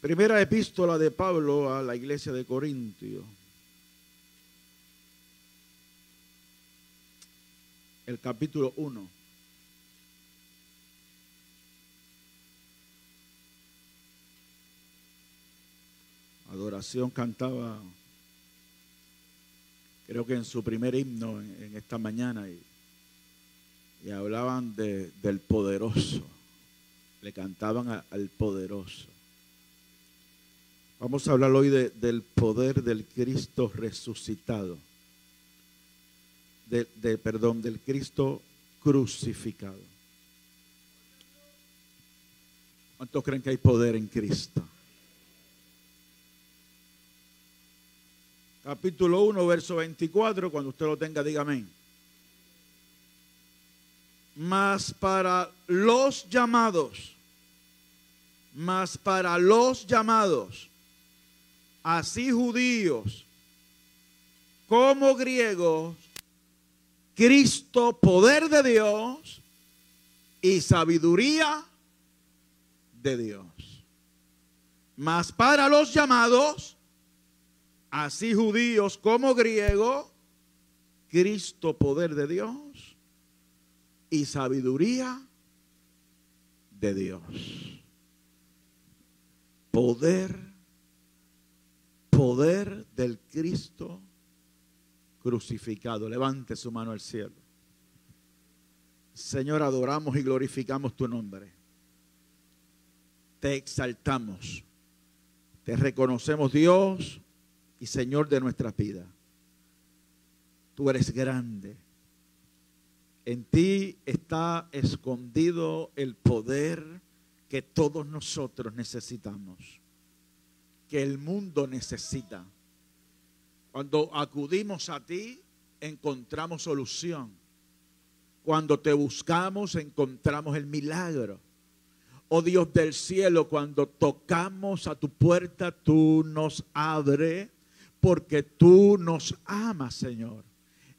Primera epístola de Pablo a la iglesia de Corintio. El capítulo 1. Adoración cantaba, creo que en su primer himno en, esta mañana, y, y hablaban de, del poderoso, le cantaban al poderoso. Vamos a hablar hoy del poder del Cristo resucitado, de, perdón, del Cristo crucificado. ¿Cuántos creen que hay poder en Cristo? Capítulo 1, verso 24, cuando usted lo tenga, dígame. Mas para los llamados, mas para los llamados, así judíos como griegos, Cristo, poder de Dios y sabiduría de Dios. Mas para los llamados, así judíos como griegos, Cristo, poder de Dios y sabiduría de Dios. Poder poder del Cristo crucificado. Levante su mano al cielo. Señor, adoramos y glorificamos tu nombre. Te exaltamos. Te reconocemos Dios y Señor de nuestra vida. Tú eres grande. En ti está escondido el poder que todos nosotros necesitamos que el mundo necesita. Cuando acudimos a ti, encontramos solución. Cuando te buscamos, encontramos el milagro. Oh Dios del cielo, cuando tocamos a tu puerta, tú nos abres porque tú nos amas, Señor.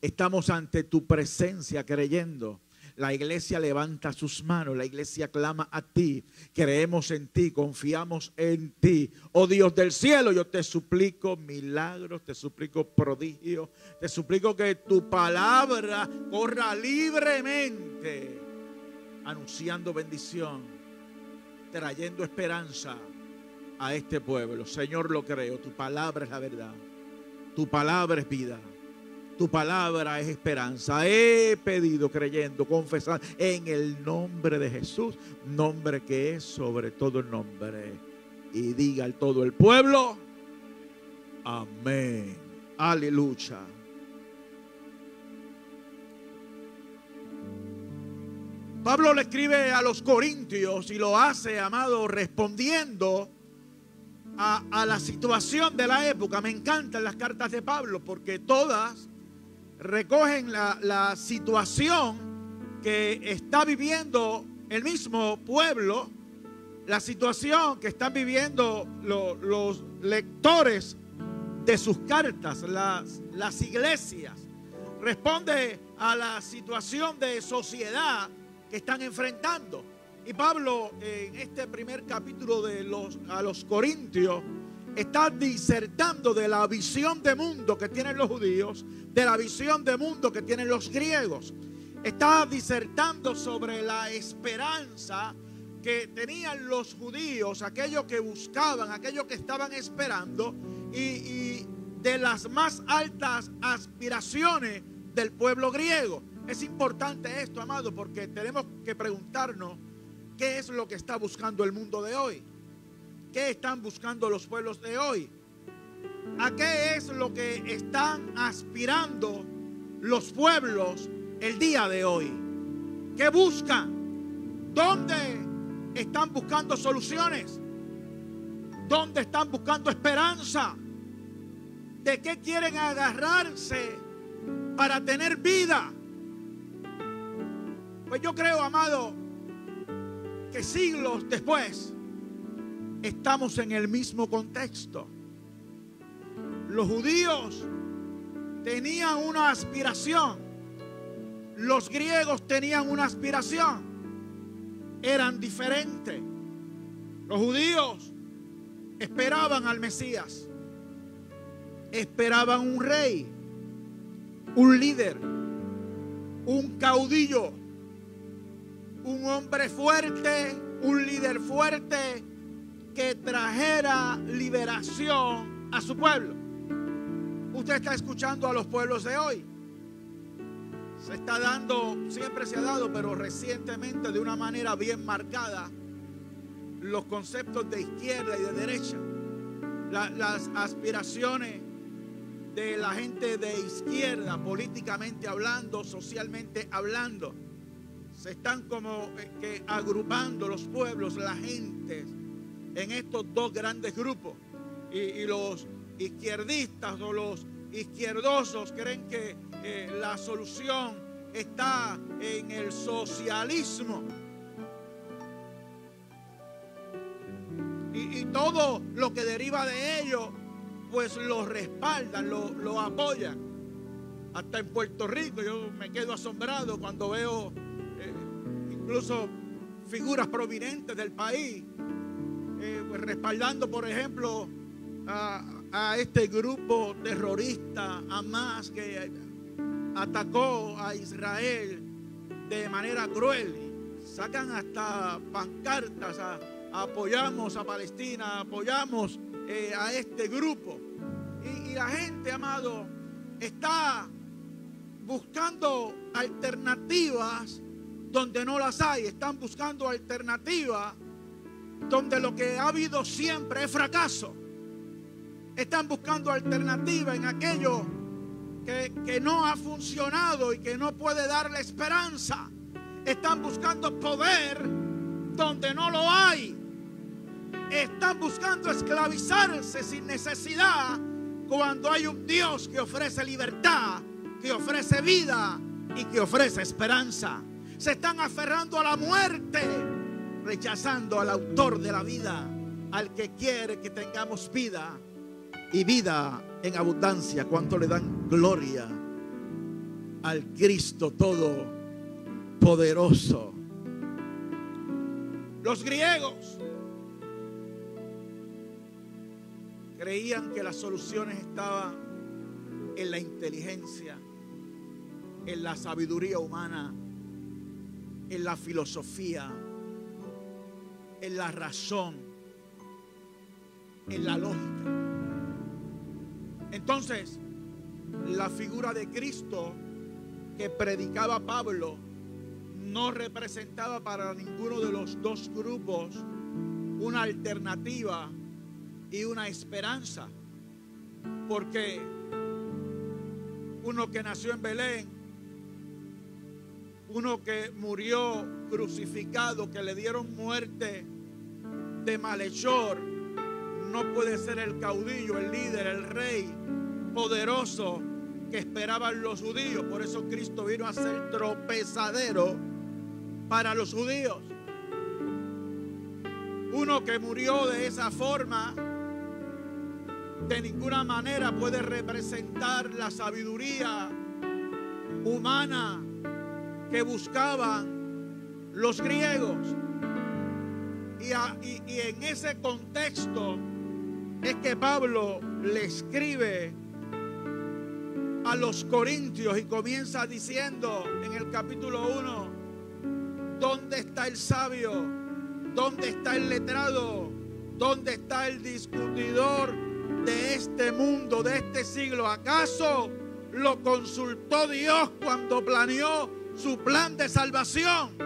Estamos ante tu presencia creyendo la iglesia levanta sus manos, la iglesia clama a ti, creemos en ti, confiamos en ti. Oh Dios del cielo, yo te suplico milagros, te suplico prodigios, te suplico que tu palabra corra libremente, anunciando bendición, trayendo esperanza a este pueblo. Señor, lo creo, tu palabra es la verdad, tu palabra es vida. Tu palabra es esperanza. He pedido creyendo, confesando en el nombre de Jesús, nombre que es sobre todo el nombre. Y diga al todo el pueblo, amén. Aleluya. Pablo le escribe a los corintios y lo hace, amado, respondiendo a, a, la situación de la época. Me encantan las cartas de Pablo porque todas recogen la, situación que está viviendo el mismo pueblo, la situación que están viviendo los lectores de sus cartas, las, las iglesias. Responde a la situación de sociedad que están enfrentando. Y Pablo en este primer capítulo de los, a los Corintios está disertando de la visión de mundo que tienen los judíos, de la visión de mundo que tienen los griegos. Está disertando sobre la esperanza que tenían los judíos, aquellos que buscaban, aquellos que estaban esperando, y, de las más altas aspiraciones del pueblo griego. Es importante esto, amado, porque tenemos que preguntarnos qué es lo que está buscando el mundo de hoy. ¿Qué están buscando los pueblos de hoy? ¿A qué es lo que están aspirando los pueblos el día de hoy? ¿Qué buscan? ¿Dónde están buscando soluciones? ¿Dónde están buscando esperanza? ¿De qué quieren agarrarse para tener vida? Pues yo creo, amado, que siglos después estamos en el mismo contexto. Los judíos tenían una aspiración. Los griegos tenían una aspiración. Eran diferentes. Los judíos esperaban al Mesías, esperaban un rey, un líder, un caudillo, un hombre fuerte, un líder fuerte que trajera liberación a su pueblo. Usted está escuchando a los pueblos de hoy. Se está dando, siempre se ha dado, pero recientemente de una manera bien marcada, los conceptos de izquierda y de derecha. las aspiraciones de la gente de izquierda, políticamente hablando, socialmente hablando. Se están como eh, que agrupando los pueblos, la gente, en estos dos grandes grupos. Y, los izquierdistas o los izquierdosos creen que eh, la solución está en el socialismo. Y, y, todo lo que deriva de ello pues lo respaldan, lo, apoyan. Hasta en Puerto Rico yo me quedo asombrado cuando veo eh, incluso figuras prominentes del país respaldando, por ejemplo, a, a, este grupo terrorista, Hamas, que atacó a Israel de manera cruel. Sacan hasta pancartas, apoyamos a Palestina, apoyamos eh, a este grupo. Y, la gente, amado, está buscando alternativas donde no las hay. Están buscando alternativas donde lo que ha habido siempre es fracaso. Están buscando alternativas en aquello que, que, no ha funcionado y que no puede darle esperanza. Están buscando poder donde no lo hay están buscando esclavizarse sin necesidad cuando hay un Dios que ofrece libertad, que ofrece vida y que ofrece esperanza. Se están aferrando a la muerte, rechazando al autor de la vida, al que quiere que tengamos vida y vida en abundancia. Cuánto le dan gloria al Cristo todo poderoso. Los griegos Creían que las soluciones estaban en la inteligencia, en la sabiduría humana, en la filosofía, en la razón, en la lógica. Entonces, la figura de Cristo que predicaba Pablo no representaba para ninguno de los dos grupos una alternativa y una esperanza. Porque uno que nació en Belén, uno que murió crucificado, que le dieron muerte de malhechor, no puede ser el caudillo, el líder, el rey poderoso que esperaban los judíos. Por eso Cristo vino a ser tropezadero para los judíos. Uno que murió de esa forma de ninguna manera puede representar la sabiduría humana que buscaban los griegos. Y, en ese contexto es que Pablo le escribe a los corintios y comienza diciendo en el capítulo 1, ¿dónde está el sabio? ¿Dónde está el letrado? ¿Dónde está el discutidor? de este mundo, de este siglo. ¿Acaso lo consultó Dios cuando planeó su plan de salvación?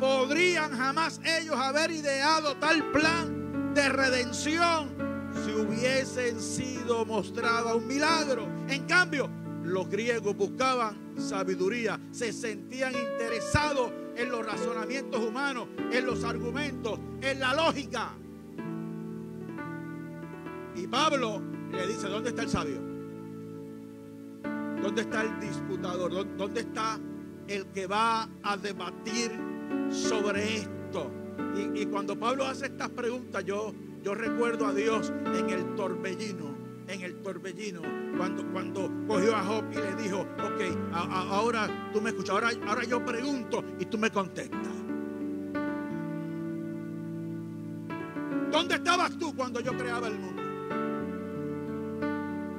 ¿Podrían jamás ellos haber ideado tal plan de redención si hubiesen sido mostrado un milagro? En cambio, los griegos buscaban sabiduría, se sentían interesados en los razonamientos humanos, en los argumentos, en la lógica. Y Pablo le dice, ¿dónde está el sabio? ¿Dónde está el disputador? ¿Dónde está el que va a debatir sobre esto? Y, cuando Pablo hace estas preguntas, yo, yo recuerdo a Dios en el torbellino, en el torbellino, cuando, cuando cogió a Job y le dijo, ok, ahora tú me escuchas, ahora, ahora yo pregunto y tú me contestas. ¿Dónde estabas tú cuando yo creaba el mundo?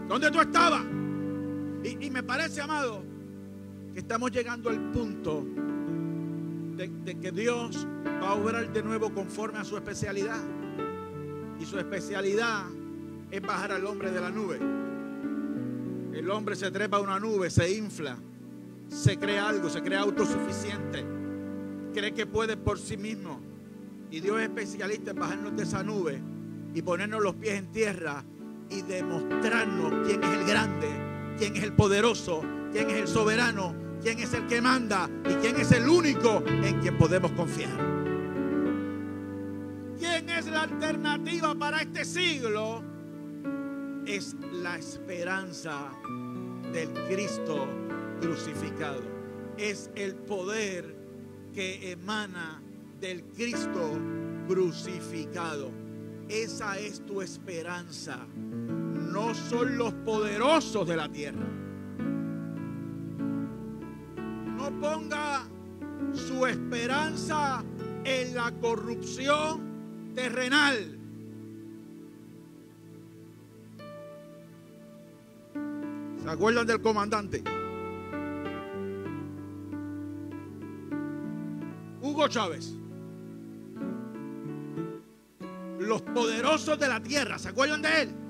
¿Dónde tú estabas? Y, me parece, amado, estamos llegando al punto de, que Dios va a obrar de nuevo conforme a su especialidad. Y su especialidad es bajar al hombre de la nube. El hombre se trepa a una nube, se infla, se cree algo, se cree autosuficiente, cree que puede por sí mismo. Y Dios es especialista en bajarnos de esa nube y ponernos los pies en tierra y demostrarnos quién es el grande, quién es el poderoso, quién es el soberano, quién es el que manda y quién es el único en quien podemos confiar. ¿Quién es la alternativa para este siglo? Es la esperanza del Cristo crucificado. Es el poder que emana del Cristo crucificado. Esa es tu esperanza. No son los poderosos de la tierra. No ponga su esperanza en la corrupción terrenal. ¿Se acuerdan del comandante? Hugo Chávez. Los poderosos de la tierra, ¿se acuerdan de él?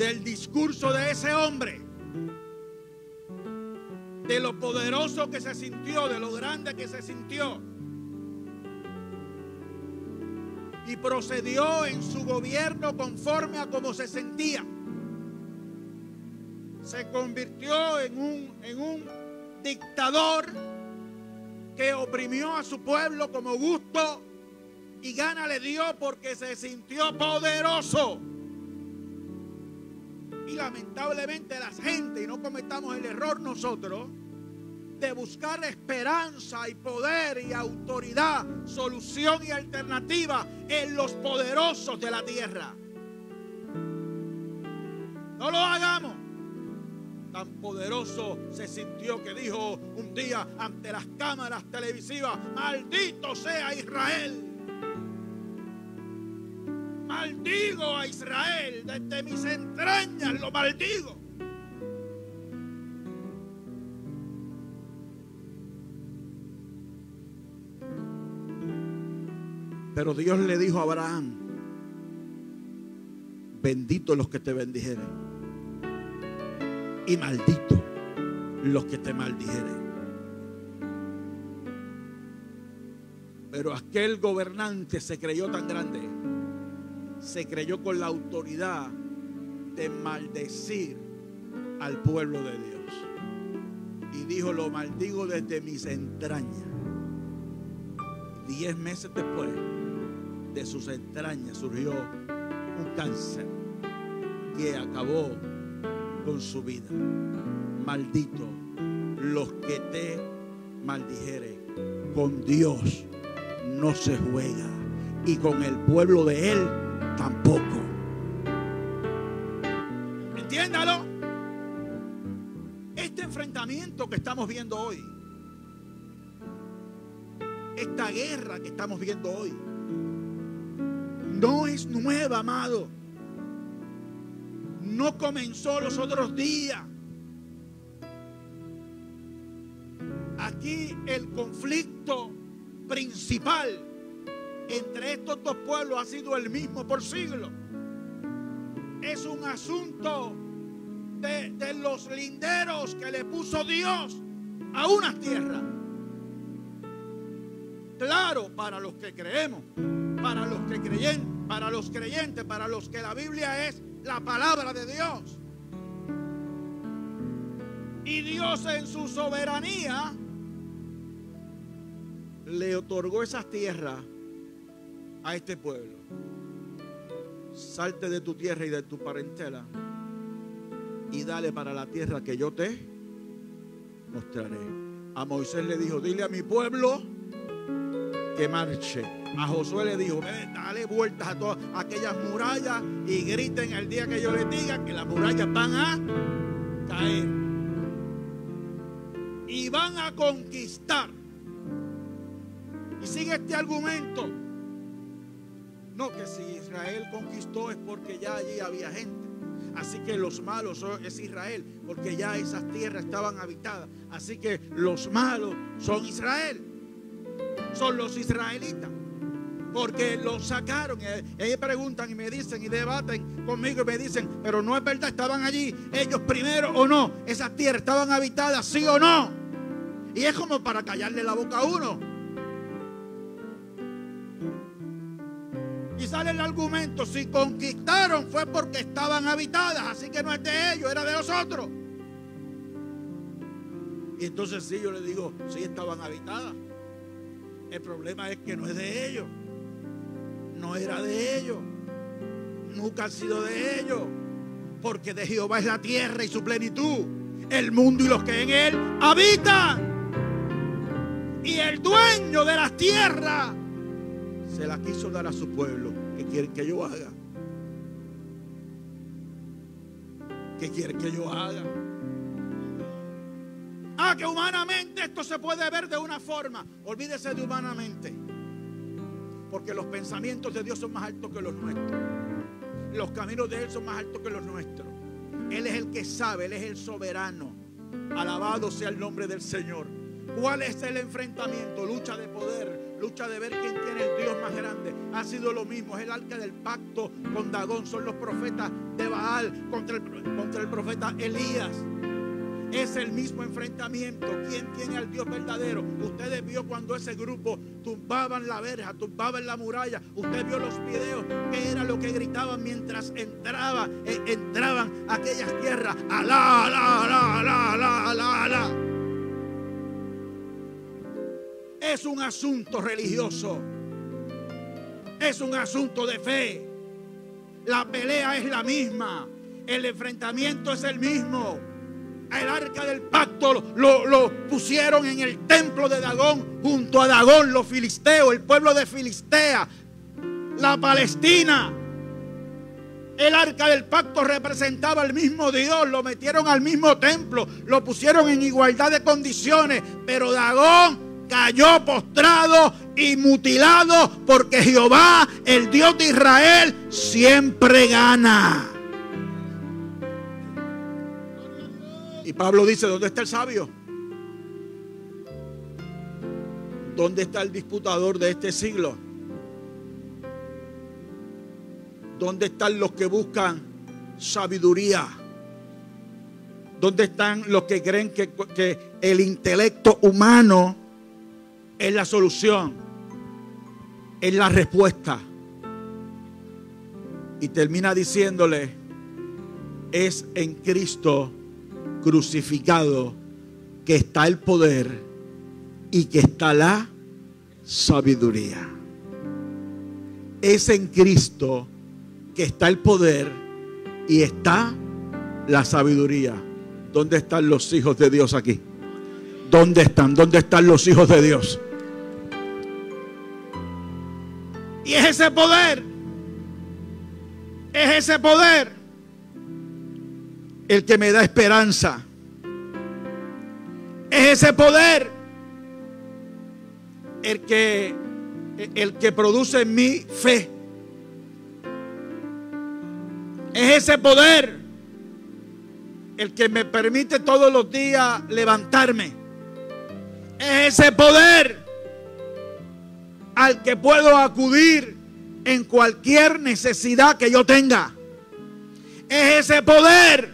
Del discurso de ese hombre. De lo poderoso que se sintió, de lo grande que se sintió. Y procedió en su gobierno conforme a como se sentía. Se convirtió en un, en un dictador que oprimió a su pueblo como gusto y gana le dio porque se sintió poderoso. Y lamentablemente la gente, y no cometamos el error nosotros, de buscar esperanza y poder y autoridad, solución y alternativa en los poderosos de la tierra. No lo hagamos tan poderoso se sintió que dijo un día ante las cámaras televisivas, maldito sea Israel. Maldigo a Israel, desde mis entrañas lo maldigo. Pero Dios le dijo a Abraham, bendito los que te bendijeren y maldito los que te maldijeren. Pero aquel gobernante se creyó tan grande, se creyó con la autoridad de maldecir al pueblo de Dios. Y dijo, lo maldigo desde mis entrañas. Diez meses después, de sus entrañas surgió un cáncer que acabó con su vida. Maldito los que te maldijeren. Con Dios no se juega y con el pueblo de Él tampoco. Entiéndalo. Este enfrentamiento que estamos viendo hoy, esta guerra que estamos viendo hoy, no es nueva, amado no comenzó los otros días. Aquí el conflicto principal entre estos dos pueblos ha sido el mismo por siglos. Es un asunto de, los linderos que le puso Dios a unas tierras. Claro, para los que creemos, para los que creen, para los creyentes, para los que la Biblia es la palabra de Dios. Y Dios en su soberanía le otorgó esas tierras a este pueblo. Salte de tu tierra y de tu parentela y dale para la tierra que yo te mostraré. A Moisés le dijo, dile a mi pueblo que marche. A Josué le dijo, dale vueltas a todas aquellas murallas y griten el día que yo les diga que las murallas van a caer. Y van a conquistar Y sigue este argumento. No, que si Israel conquistó es porque ya allí había gente. Así que los malos es Israel, porque ya esas tierras estaban habitadas. Así que los malos son Israel. Son los israelitas. Porque los sacaron. Y ellos preguntan y me dicen y debaten conmigo y me dicen, pero no es verdad, estaban allí ellos primero o no. Esas tierras estaban habitadas, sí o no. Y es como para callarle la boca a uno. Y sale el argumento, si conquistaron fue porque estaban habitadas, así que no es de ellos, era de nosotros. Y entonces sí, yo le digo, sí estaban habitadas. El problema es que no es de ellos. No era de ellos. Nunca ha sido de ellos. Porque de Jehová es la tierra y su plenitud. El mundo y los que en él habitan. Y el dueño de las tierras se la quiso dar a su pueblo. ¿Qué quieren que yo haga? ¿Qué quieren que yo haga? Ah, que humanamente esto se puede ver de una forma. Olvídese de humanamente. Porque los pensamientos de Dios son más altos que los nuestros. Los caminos de Él son más altos que los nuestros. Él es el que sabe, Él es el soberano. Alabado sea el nombre del Señor. ¿Cuál es el enfrentamiento? Lucha de poder, lucha de ver quién tiene el Dios más grande. Ha sido lo mismo, es el arca del pacto con Dagón, son los profetas de Baal contra el, contra el profeta Elías. Es el mismo enfrentamiento. ¿Quién tiene al Dios verdadero? Ustedes vio cuando ese grupo tumbaban la verja, tumbaban la muralla. Usted vio los videos. ¿Qué era lo que gritaban mientras entraba, eh, entraban aquellas tierras? Alá, alá, alá, alá, alá, alá, alá. Es un asunto religioso. Es un asunto de fe. La pelea es la misma. El enfrentamiento es el mismo el arca del pacto lo, pusieron en el templo de Dagón, junto a Dagón, los filisteos, el pueblo de Filistea, la Palestina. El arca del pacto representaba al mismo Dios, lo metieron al mismo templo, lo pusieron en igualdad de condiciones, pero Dagón cayó postrado y mutilado porque Jehová, el Dios de Israel, siempre gana. Y Pablo dice, ¿dónde está el sabio? ¿Dónde está el disputador de este siglo? ¿Dónde están los que buscan sabiduría? ¿Dónde están los que creen que, el intelecto humano es la solución? Es la respuesta. Y termina diciéndole, es en Cristo crucificado que está el poder y que está la sabiduría. Es en Cristo que está el poder y está la sabiduría. ¿Dónde están los hijos de Dios aquí? ¿Dónde están? ¿Dónde están los hijos de Dios? Y es ese poder, es ese poder el que me da esperanza. Es ese poder el que, el que produce mi fe. Es ese poder el que me permite todos los días levantarme. Es ese poder al que puedo acudir en cualquier necesidad que yo tenga. Es ese poder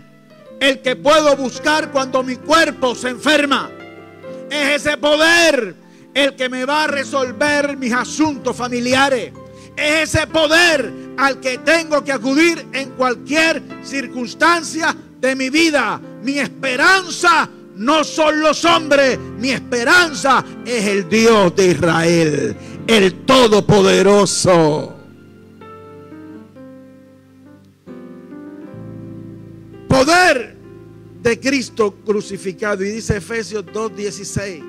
el que puedo buscar cuando mi cuerpo se enferma. Es ese poder el que me va a resolver mis asuntos familiares. Es ese poder al que tengo que acudir en cualquier circunstancia de mi vida. Mi esperanza no son los hombres, mi esperanza es el Dios de Israel, el Todopoderoso. poder de Cristo crucificado. Y dice Efesios 2.16.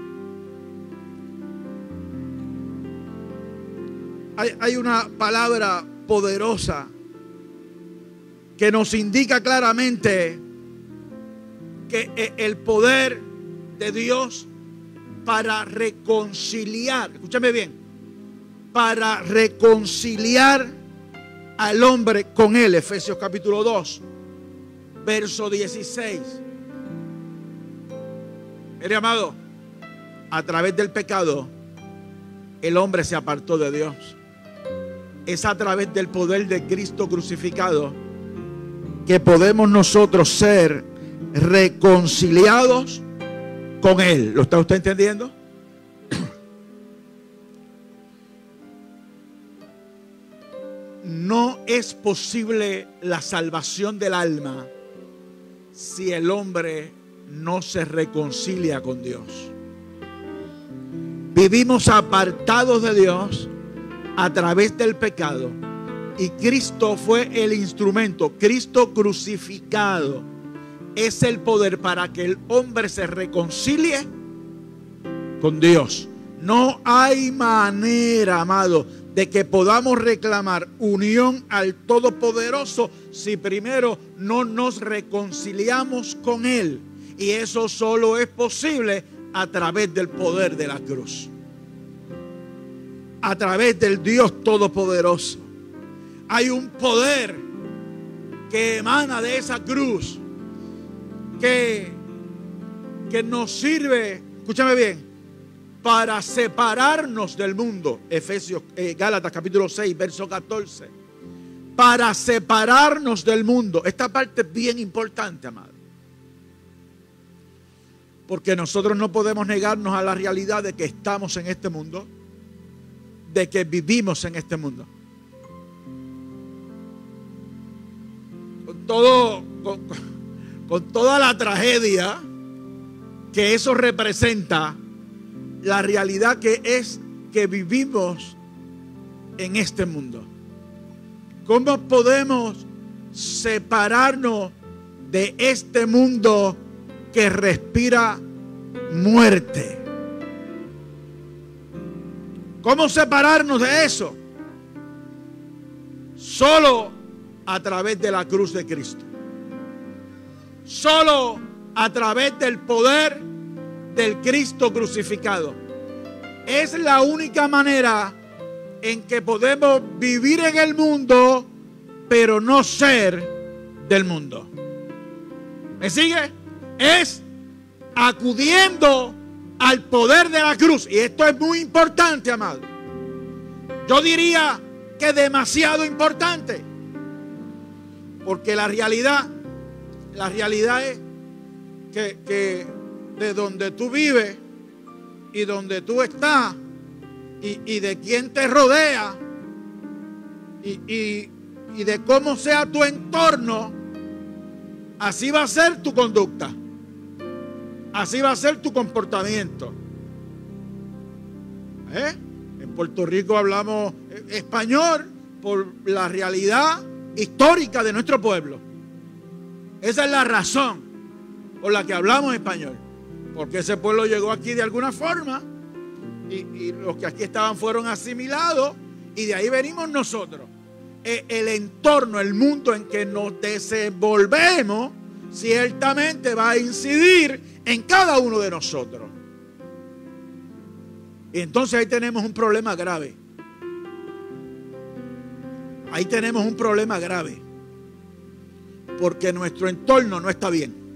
Hay, hay una palabra poderosa que nos indica claramente que e, el poder de Dios para reconciliar, escúchame bien, para reconciliar al hombre con él. Efesios capítulo 2, verso 16. Mire, amado, a través del pecado, el hombre se apartó de Dios. Es a través del poder de Cristo crucificado que podemos nosotros ser reconciliados con Él. ¿Lo está usted entendiendo? No es posible la salvación del alma si el hombre no se reconcilia con Dios. Vivimos apartados de Dios a través del pecado y Cristo fue el instrumento, Cristo crucificado es el poder para que el hombre se reconcilie con Dios. No hay manera, amado, de que podamos reclamar unión al Todopoderoso si primero no nos reconciliamos con Él. Y eso solo es posible a través del poder de la cruz. A través del Dios Todopoderoso. Hay un poder que emana de esa cruz que, que nos sirve, escúchame bien, para separarnos del mundo. Efesios, eh, Gálatas capítulo 6, verso 14. Para separarnos del mundo. Esta parte es bien importante, amado. Porque nosotros no podemos negarnos a la realidad de que estamos en este mundo, de que vivimos en este mundo. Con todo, con, con toda la tragedia que eso representa, la realidad que es que vivimos en este mundo. ¿Cómo podemos separarnos de este mundo que respira muerte? ¿Cómo separarnos de eso? Solo a través de la cruz de Cristo. Solo a través del poder del Cristo crucificado. Es la única manera en que podemos vivir en el mundo, pero no ser del mundo. ¿Me sigue? Es acudiendo al poder de la cruz. Y esto es muy importante, amado. Yo diría que demasiado importante. Porque la realidad la realidad es que, de donde tú vives y donde tú estás y, de quién te rodea y, de cómo sea tu entorno, así va a ser tu conducta. Así va a ser tu comportamiento. ¿Eh? En Puerto Rico hablamos español por la realidad histórica de nuestro pueblo. Esa es la razón por la que hablamos español. Porque ese pueblo llegó aquí de alguna forma y, los que aquí estaban fueron asimilados y de ahí venimos nosotros. E, el entorno, el mundo en que nos desenvolvemos, ciertamente va a incidir en cada uno de nosotros. Y entonces ahí tenemos un problema grave. Ahí tenemos un problema grave porque nuestro entorno no está bien.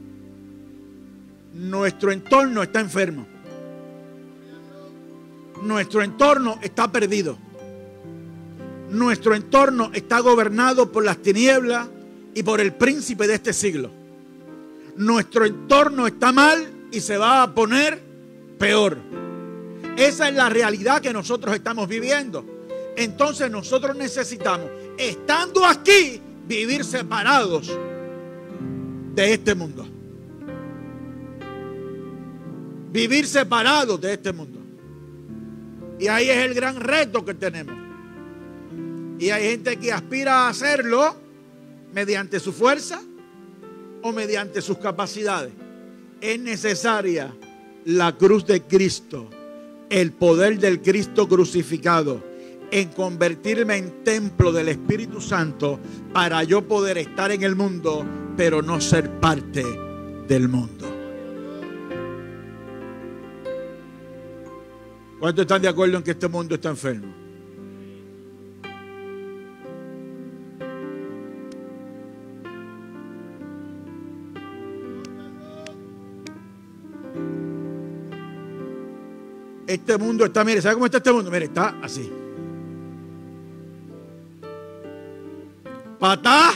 Nuestro entorno está enfermo. Nuestro entorno está perdido. Nuestro entorno está gobernado por las tinieblas y por el príncipe de este siglo. Nuestro entorno está mal y se va a poner peor. Esa es la realidad que nosotros estamos viviendo. Entonces nosotros necesitamos, estando aquí, vivir separados de este mundo. Vivir separados de este mundo. Y ahí es el gran reto que tenemos. Y hay gente que aspira a hacerlo mediante su fuerza o mediante sus capacidades. Es necesaria la cruz de Cristo, el poder del Cristo crucificado, en convertirme en templo del Espíritu Santo para yo poder estar en el mundo pero no ser parte del mundo. ¿Cuántos están de acuerdo en que este mundo está enfermo? Este mundo está, mire, ¿sabe cómo está este mundo? Mire, está así. Patá.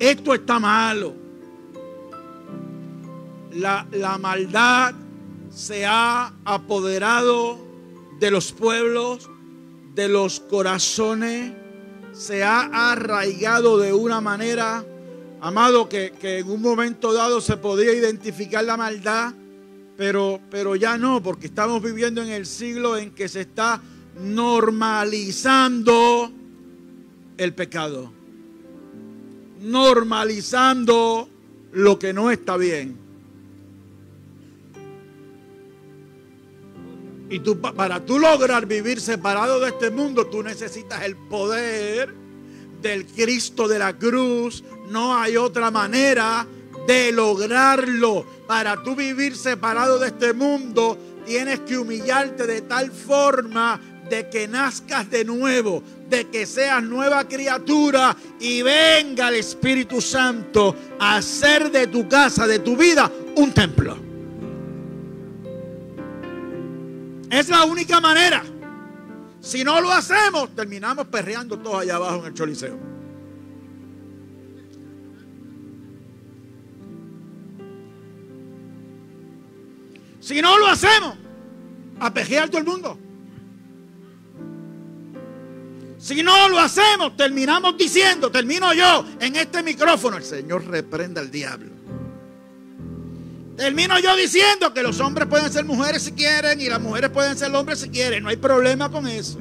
Esto está malo. La, maldad se ha apoderado de los pueblos, de los corazones, se ha arraigado de una manera, amado, que, en un momento dado se podía identificar la maldad, pero, pero ya no, porque estamos viviendo en el siglo en que se está normalizando el pecado, normalizando lo que no está bien. Y tú, para tú lograr vivir separado de este mundo, tú necesitas el poder del Cristo de la cruz. No hay otra manera de lograrlo. Para tú vivir separado de este mundo, tienes que humillarte de tal forma de que nazcas de nuevo, de que seas nueva criatura y venga el Espíritu Santo a hacer de tu casa, de tu vida, un templo. Es la única manera. Si no lo hacemos, terminamos perreando todos allá abajo en el choliseo. Si no lo hacemos, a pejear todo el mundo. Si no lo hacemos, terminamos diciendo, termino yo en este micrófono, el Señor reprenda al diablo. Termino yo diciendo que los hombres pueden ser mujeres si quieren y las mujeres pueden ser hombres si quieren. No hay problema con eso.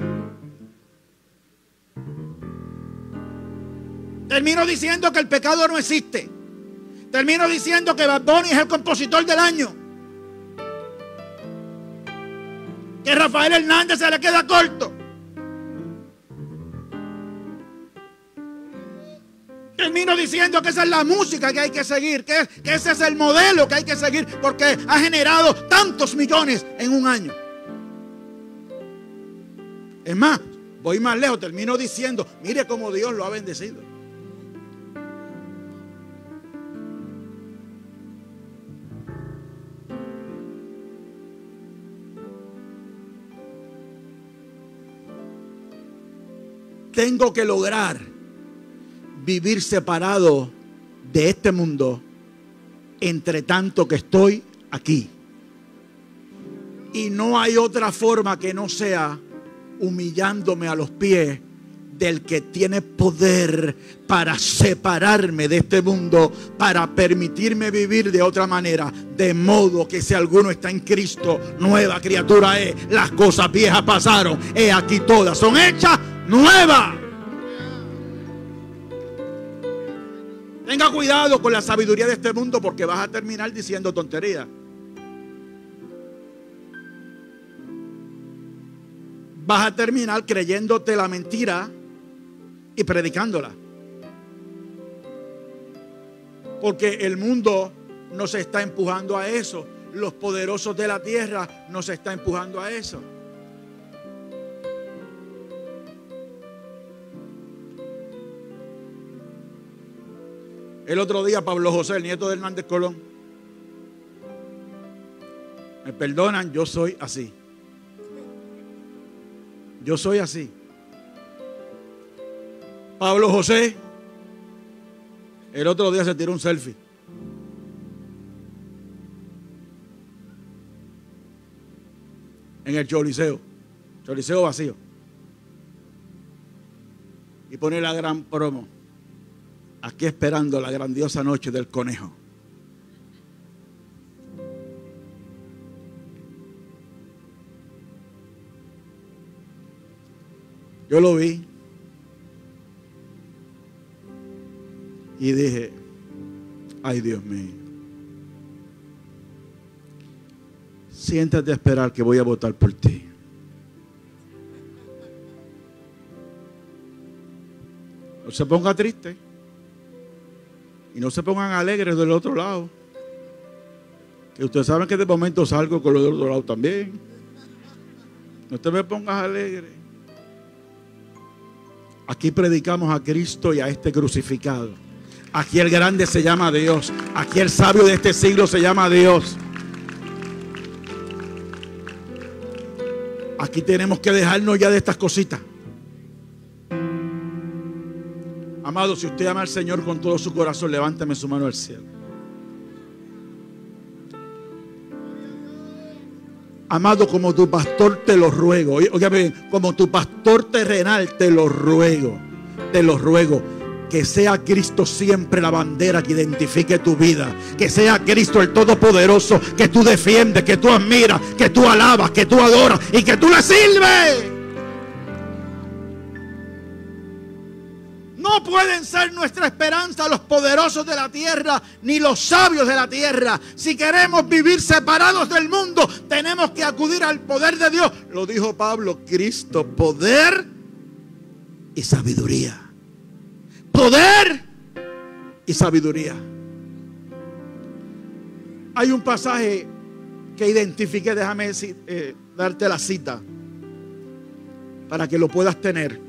Termino diciendo que el pecado no existe. Termino diciendo que Bad Bunny es el compositor del año. Que Rafael Hernández se le queda corto. Termino diciendo que esa es la música que hay que seguir, que, que ese es el modelo que hay que seguir, porque ha generado tantos millones en un año. Es más, voy más lejos, termino diciendo, mire cómo Dios lo ha bendecido. Tengo que lograr vivir separado de este mundo entre tanto que estoy aquí. Y no hay otra forma que no sea humillándome a los pies del que tiene poder para separarme de este mundo, para permitirme vivir de otra manera. De modo que si alguno está en Cristo, nueva criatura es. Las cosas viejas pasaron. He aquí todas son hechas nuevas. Tenga cuidado con la sabiduría de este mundo porque vas a terminar diciendo tonterías. Vas a terminar creyéndote la mentira y predicándola. Porque el mundo nos está empujando a eso. Los poderosos de la tierra nos está empujando a eso. El otro día Pablo José, el nieto de Hernández Colón. Me perdonan, yo soy así. Yo soy así. Pablo José, el otro día se tiró un selfie. En el choliseo. Choliseo vacío. Y pone la gran promo aquí esperando la grandiosa noche del conejo. Yo lo vi y dije, ay Dios mío, siéntate a esperar que voy a votar por ti. No se ponga triste. Y no se pongan alegres del otro lado. Que ustedes saben que de momento salgo con lo del otro lado también. No te me pongas alegre. Aquí predicamos a Cristo y a este crucificado. Aquí el grande se llama Dios. Aquí el sabio de este siglo se llama Dios. Aquí tenemos que dejarnos ya de estas cositas. Amado, si usted ama al Señor con todo su corazón, levántame su mano al cielo. Amado, como tu pastor te lo ruego. Oígame como tu pastor terrenal te lo ruego. Te lo ruego. Que sea Cristo siempre la bandera que identifique tu vida. Que sea Cristo el Todopoderoso que tú defiendes, que tú admiras, que tú alabas, que tú adoras y que tú le sirves. Pueden ser nuestra esperanza los poderosos de la tierra ni los sabios de la tierra. Si queremos vivir separados del mundo, tenemos que acudir al poder de Dios. Lo dijo Pablo, Cristo, poder y sabiduría. Poder y sabiduría. Hay un pasaje que identifique, déjame eh, darte la cita para que lo puedas tener.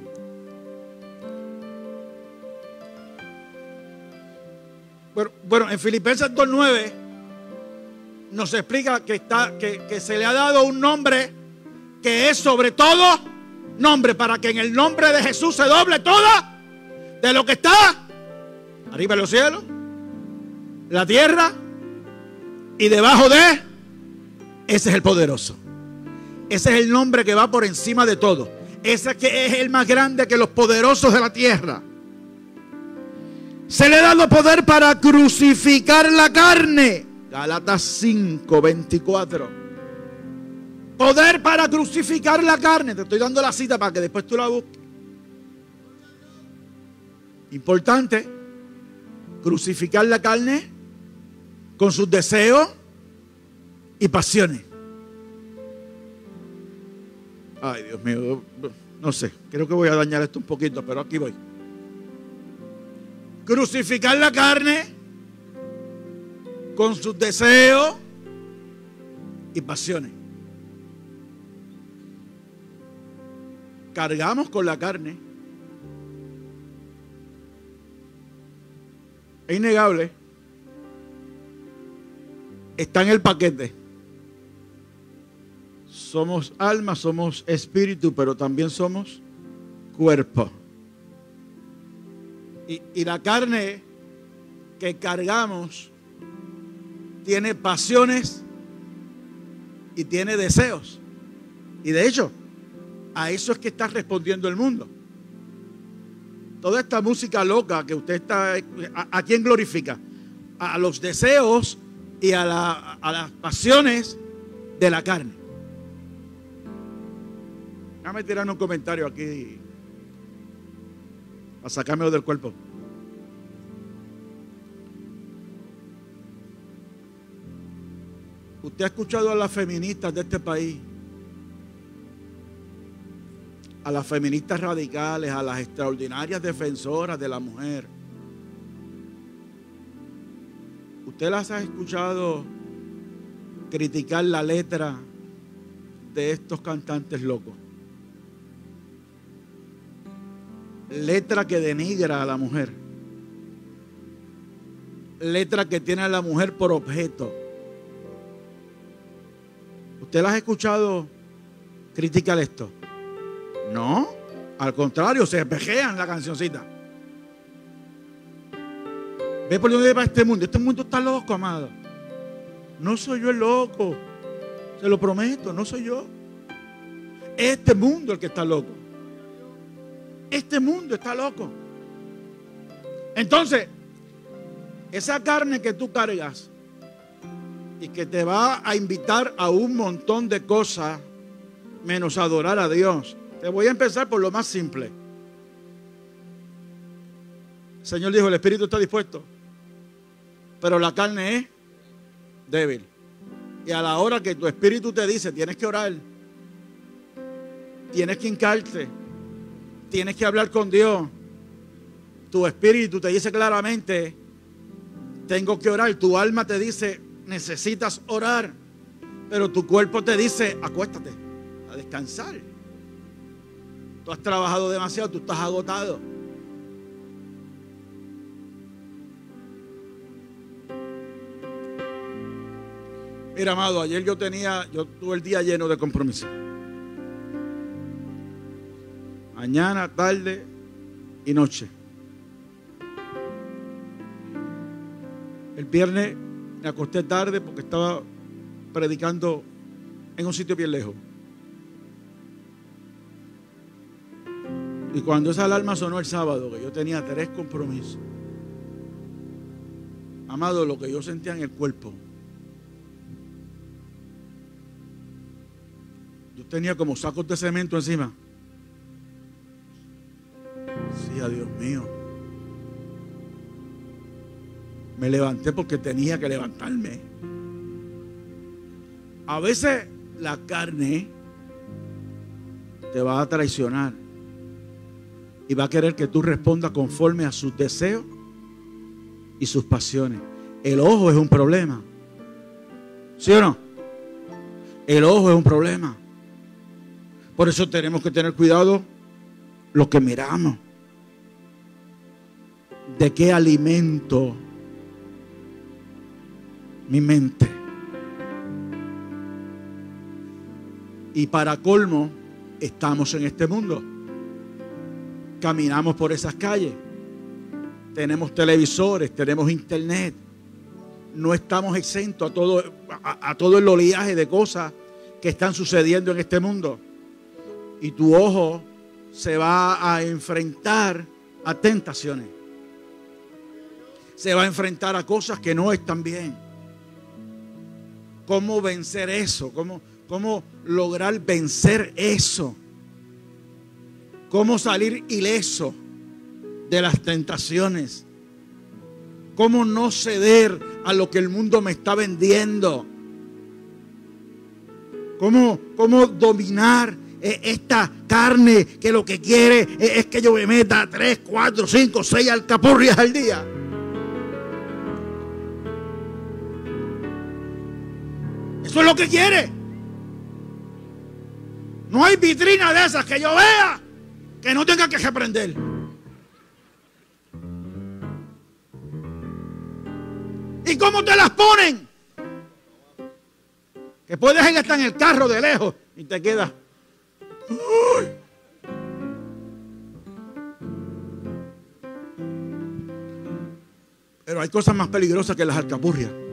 Bueno, en Filipenses 2.9 nos explica que, está, que, se le ha dado un nombre que es sobre todo nombre, para que en el nombre de Jesús se doble toda de lo que está arriba en los cielos, la tierra y debajo de, ese es el poderoso. Ese es el nombre que va por encima de todo. Ese que es el más grande que los poderosos de la tierra. Se le ha dado poder para crucificar la carne. Galatas 5, 24. Poder para crucificar la carne. Te estoy dando la cita para que después tú la busques. Importante. Crucificar la carne con sus deseos y pasiones. Ay, Dios mío. No sé. Creo que voy a dañar esto un poquito, pero aquí voy crucificar la carne con sus deseos y pasiones. Cargamos con la carne. Es innegable. Está en el paquete. Somos alma, somos espíritu, pero también somos cuerpo. Y, la carne que cargamos tiene pasiones y tiene deseos. Y de hecho, a eso es que está respondiendo el mundo. Toda esta música loca que usted está... ¿A, quién glorifica? A, los deseos y a, las pasiones de la carne. Déjame tirar un comentario aquí a sacármelo del cuerpo. Usted ha escuchado a las feministas de este país, a las feministas radicales, a las extraordinarias defensoras de la mujer. Usted las ha escuchado criticar la letra de estos cantantes locos. Letra que denigra a la mujer, letra que tiene a la mujer por objeto. ¿Usted la ha escuchado criticar esto? No, al contrario, se espejean la cancioncita. Ve por dónde va este mundo. Este mundo está loco, amado. No soy yo el loco. Se lo prometo, no soy yo. Este mundo el que está loco. Este mundo está loco. Entonces, esa carne que tú cargas y que te va a invitar a un montón de cosas menos adorar a Dios. Te voy a empezar por lo más simple. El Señor dijo, el espíritu está dispuesto, pero la carne es débil. Y a la hora que tu espíritu te dice, tienes que orar, tienes que hincarte, tienes que hablar con Dios. Tu espíritu te dice claramente, tengo que orar. Tu alma te dice, necesitas orar. Pero tu cuerpo te dice, acuéstate, a descansar. Tú has trabajado demasiado, tú estás agotado. Mira, amado, ayer yo tenía, yo tuve el día lleno de compromiso. Mañana, tarde y noche. El viernes me acosté tarde porque estaba predicando en un sitio bien lejos. Y cuando esa alarma sonó el sábado, que yo tenía tres compromisos, amado, lo que yo sentía en el cuerpo, yo tenía como sacos de cemento encima. Sí, a Dios mío. Me levanté porque tenía que levantarme. A veces la carne te va a traicionar y va a querer que tú respondas conforme a sus deseos y sus pasiones. El ojo es un problema. ¿Sí o no? El ojo es un problema. Por eso tenemos que tener cuidado lo que miramos. ¿De qué alimento mi mente? Y para colmo, estamos en este mundo. Caminamos por esas calles. Tenemos televisores, tenemos internet. No estamos exentos a todo, a, a todo el oleaje de cosas que están sucediendo en este mundo. Y tu ojo se va a enfrentar a tentaciones. Se va a enfrentar a cosas que no están bien. ¿Cómo vencer eso? ¿Cómo, cómo lograr vencer eso? ¿Cómo salir ileso de las tentaciones? ¿Cómo no ceder a lo que el mundo me está vendiendo? ¿Cómo, cómo dominar eh, esta carne que lo que quiere es que yo me meta tres, cuatro, cinco, seis alcapurrias al día? Eso es lo que quiere. No hay vitrina de esas que yo vea que no tenga que reprender. ¿Y cómo te las ponen? Que puedes ir hasta en el carro de lejos y te queda. Pero hay cosas más peligrosas que las alcapurrias.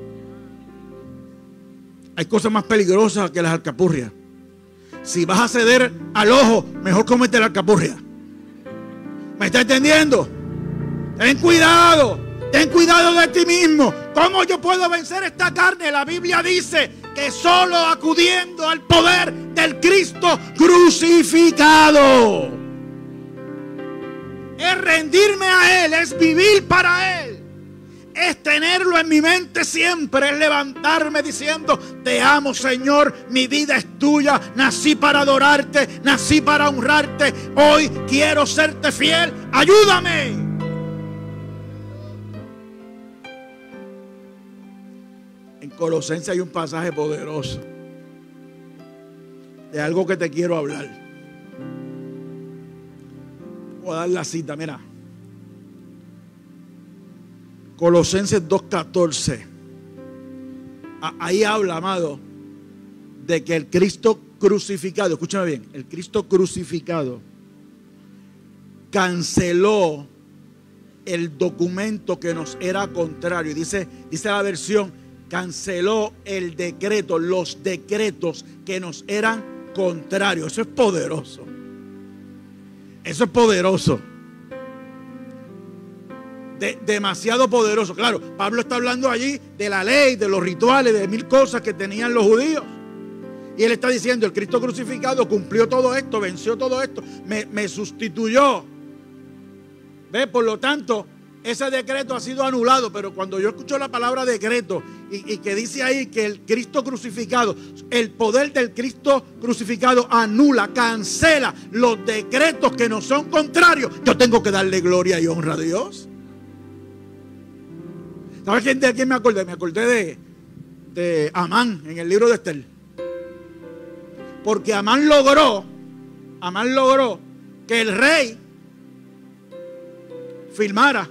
Hay cosas más peligrosas que las alcapurrias. Si vas a ceder al ojo, mejor comete la alcapurria. ¿Me está entendiendo? Ten cuidado. Ten cuidado de ti mismo. ¿Cómo yo puedo vencer esta carne? La Biblia dice que solo acudiendo al poder del Cristo crucificado. Es rendirme a Él, es vivir para Él es tenerlo en mi mente siempre, es levantarme diciendo, te amo Señor, mi vida es tuya, nací para adorarte, nací para honrarte, hoy quiero serte fiel, ayúdame. En Colosenses hay un pasaje poderoso de algo que te quiero hablar. Voy a dar la cita, mira. Colosenses 2.14. Ahí habla, amado, de que el Cristo crucificado, escúchame bien, el Cristo crucificado canceló el documento que nos era contrario. Dice, dice la versión, canceló el decreto, los decretos que nos eran contrarios. Eso es poderoso. Eso es poderoso demasiado poderoso. Claro, Pablo está hablando allí de la ley, de los rituales, de mil cosas que tenían los judíos. Y él está diciendo, el Cristo crucificado cumplió todo esto, venció todo esto, me, sustituyó. ¿Ve? Por lo tanto, ese decreto ha sido anulado, pero cuando yo escucho la palabra decreto y, y, que dice ahí que el Cristo crucificado, el poder del Cristo crucificado anula, cancela los decretos que no son contrarios, yo tengo que darle gloria y honra a Dios. ¿Sabes quién, de quién me acordé? Me acordé de, de Amán en el libro de Estel. Porque Amán logró, Amán logró que el rey firmara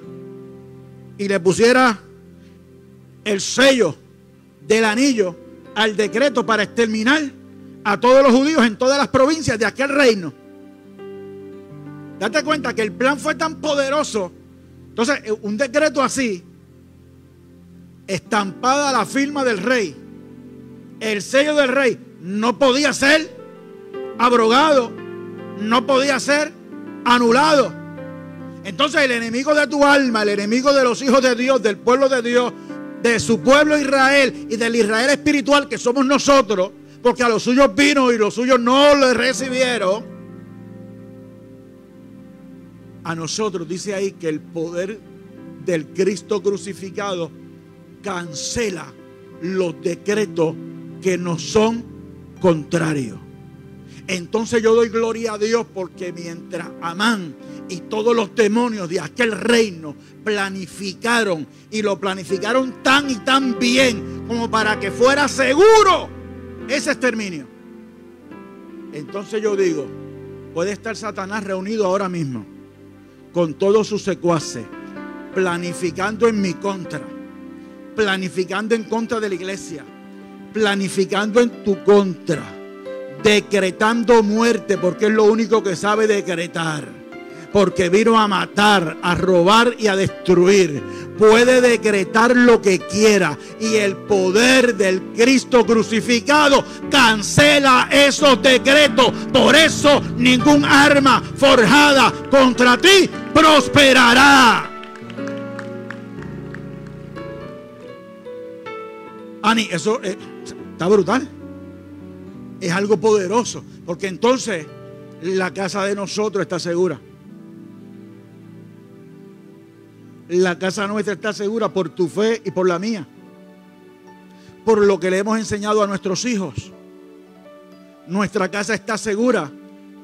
y le pusiera el sello del anillo al decreto para exterminar a todos los judíos en todas las provincias de aquel reino. Date cuenta que el plan fue tan poderoso. Entonces, un decreto así, estampada la firma del rey, el sello del rey, no podía ser abrogado, no podía ser anulado. Entonces el enemigo de tu alma, el enemigo de los hijos de Dios, del pueblo de Dios, de su pueblo Israel y del Israel espiritual que somos nosotros, porque a los suyos vino y los suyos no le recibieron. A nosotros dice ahí que el poder del Cristo crucificado cancela los decretos que nos son contrarios. Entonces yo doy gloria a Dios porque mientras Amán y todos los demonios de aquel reino planificaron y lo planificaron tan y tan bien como para que fuera seguro ese exterminio. Entonces yo digo, puede estar Satanás reunido ahora mismo con todos sus secuaces, planificando en mi contra, planificando en contra de la iglesia, planificando en tu contra, decretando muerte porque es lo único que sabe decretar porque vino a matar, a robar y a destruir. Puede decretar lo que quiera y el poder del Cristo crucificado cancela esos decretos. Por eso ningún arma forjada contra ti prosperará. Ani, eso eh, está brutal. Es algo poderoso, porque entonces la casa de nosotros está segura. La casa nuestra está segura por tu fe y por la mía. Por lo que le hemos enseñado a nuestros hijos. Nuestra casa está segura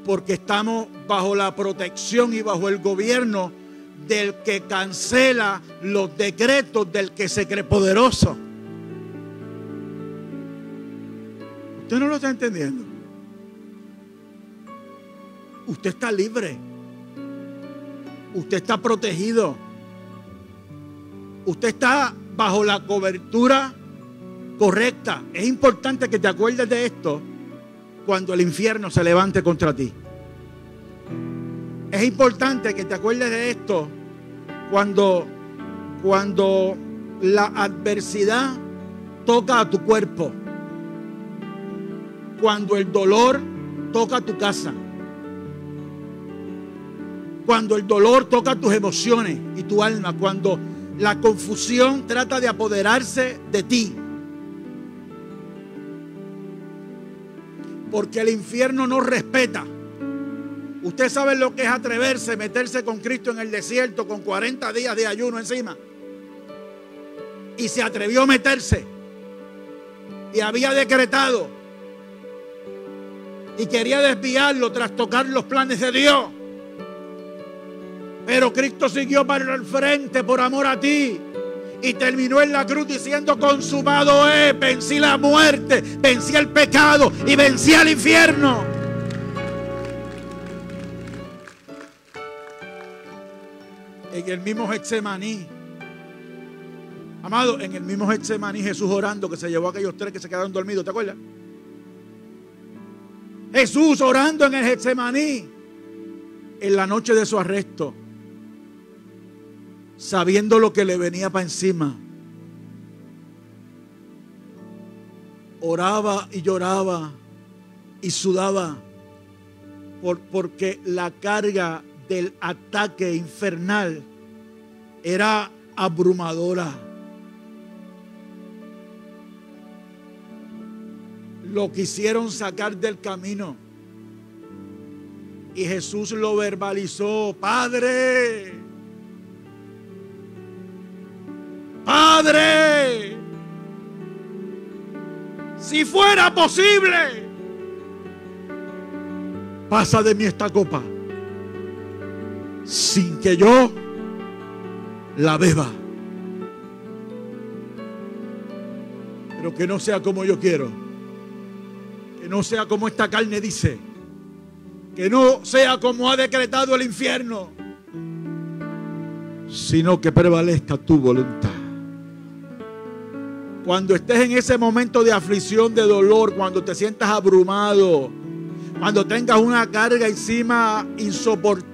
porque estamos bajo la protección y bajo el gobierno del que cancela los decretos del que se cree poderoso. Usted no lo está entendiendo. Usted está libre. Usted está protegido. Usted está bajo la cobertura correcta. Es importante que te acuerdes de esto cuando el infierno se levante contra ti. Es importante que te acuerdes de esto cuando, cuando la adversidad toca a tu cuerpo. Cuando el dolor toca tu casa. Cuando el dolor toca tus emociones y tu alma. Cuando la confusión trata de apoderarse de ti. Porque el infierno no respeta. Usted sabe lo que es atreverse, meterse con Cristo en el desierto con 40 días de ayuno encima. Y se atrevió a meterse. Y había decretado. Y quería desviarlo tras tocar los planes de Dios. Pero Cristo siguió para el frente por amor a ti. Y terminó en la cruz diciendo, consumado es, vencí la muerte, vencí el pecado y vencí al infierno. En el mismo Getsemaní. Amado, en el mismo Getsemaní Jesús orando que se llevó a aquellos tres que se quedaron dormidos, ¿te acuerdas? Jesús orando en el Getsemaní en la noche de su arresto sabiendo lo que le venía para encima. Oraba y lloraba y sudaba por, porque la carga del ataque infernal era abrumadora. Lo quisieron sacar del camino. Y Jesús lo verbalizó, Padre, Padre, si fuera posible, pasa de mí esta copa sin que yo la beba. Pero que no sea como yo quiero. No sea como esta carne dice. Que no sea como ha decretado el infierno. Sino que prevalezca tu voluntad. Cuando estés en ese momento de aflicción, de dolor, cuando te sientas abrumado, cuando tengas una carga encima insoportable,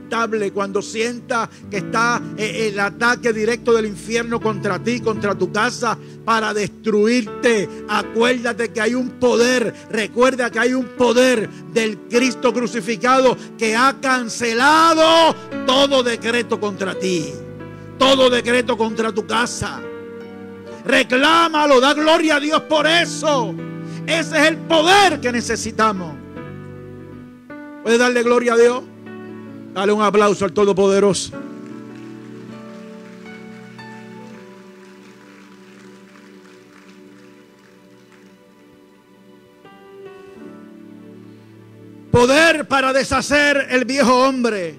cuando sientas que está eh, el ataque directo del infierno contra ti, contra tu casa, para destruirte, acuérdate que hay un poder, recuerda que hay un poder del Cristo crucificado que ha cancelado todo decreto contra ti, todo decreto contra tu casa. Reclámalo, da gloria a Dios por eso. Ese es el poder que necesitamos. ¿Puedes darle gloria a Dios? Dale un aplauso al Todopoderoso. Poder para deshacer el viejo hombre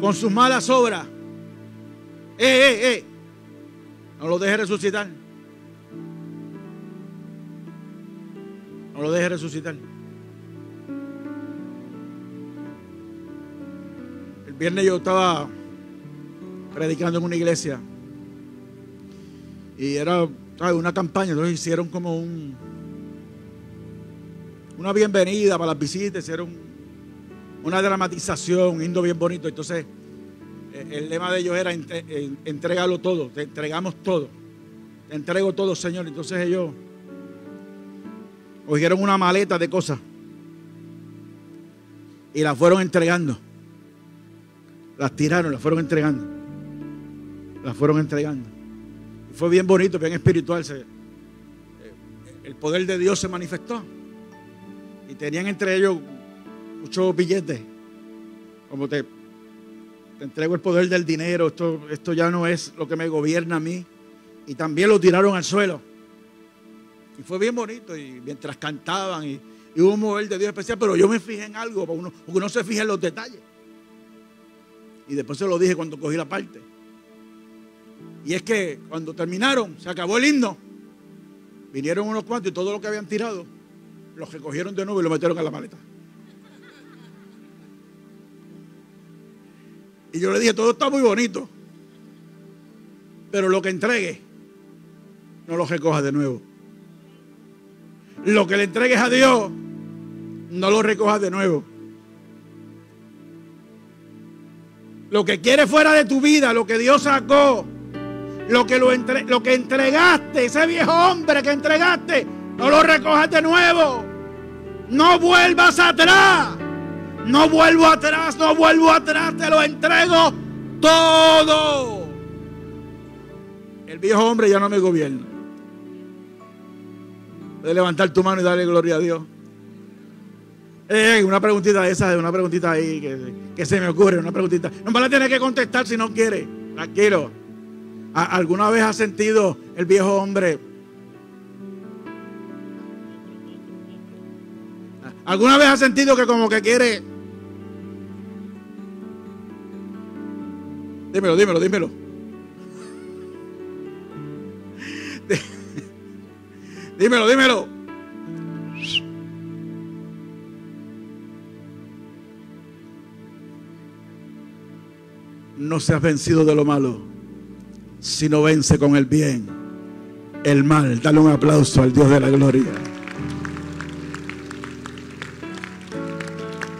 con sus malas obras. Eh, eh, eh. No lo deje resucitar. No lo deje resucitar. Viernes yo estaba predicando en una iglesia y era una campaña, entonces hicieron como un una bienvenida para las visitas, hicieron una dramatización, un bien bonito. Entonces, eh, el lema de ellos era eh, entregarlo todo, te entregamos todo, te entrego todo, Señor. Entonces ellos cogieron una maleta de cosas y las fueron entregando. Las tiraron, las fueron entregando. Las fueron entregando. fue bien bonito, bien espiritual. Eh, el poder de Dios se manifestó. Y tenían entre ellos muchos billetes. Como te, te entrego el poder del dinero, esto, esto ya no es lo que me gobierna a mí. Y también lo tiraron al suelo. Y fue bien bonito. Y mientras cantaban, y, hubo un mover de Dios especial, pero yo me fijé en algo, porque uno, porque uno se fija en los detalles. Y después se lo dije cuando cogí la parte. Y es que cuando terminaron, se acabó el himno. Vinieron unos cuantos y todo lo que habían tirado los recogieron de nuevo y lo metieron en la maleta. Y yo le dije, todo está muy bonito, pero lo que entregue, no lo recoja de nuevo. Lo que le entregues a Dios, no lo recojas de nuevo. Lo que quieres fuera de tu vida, lo que Dios sacó, lo que, lo, lo que entregaste, ese viejo hombre que entregaste, no lo recojas de nuevo. No vuelvas atrás. No vuelvo atrás, no vuelvo atrás. Te lo entrego todo. El viejo hombre ya no me gobierna. Puedes levantar tu mano y darle gloria a Dios. Eh, una preguntita esa, una preguntita ahí que, se me ocurre, una preguntita. No me la tienes que contestar si no quiere. Tranquilo. ¿Alguna vez has sentido el viejo hombre ¿Alguna vez has sentido que como que quiere... Dímelo, dímelo, dímelo. dímelo, dímelo. No seas vencido de lo malo, sino vence con el bien, el mal. Dale un aplauso al Dios de la gloria.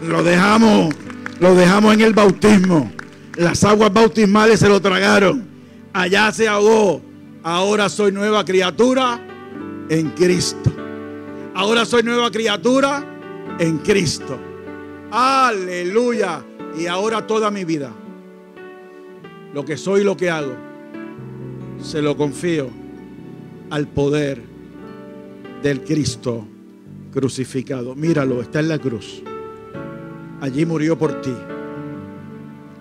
Lo dejamos, lo dejamos en el bautismo. Las aguas bautismales se lo tragaron. Allá se ahogó. Ahora soy nueva criatura en Cristo. Ahora soy nueva criatura en Cristo. Aleluya. Y ahora toda mi vida, lo que soy y lo que hago, se lo confío al poder del Cristo crucificado. Míralo, está en la cruz. Allí murió por ti.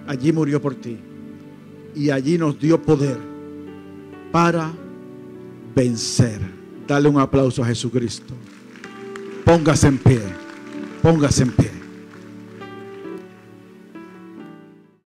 Allí murió por ti. Y allí nos dio poder para vencer. Dale un aplauso a Jesucristo. Póngase en pie. Póngase en pie.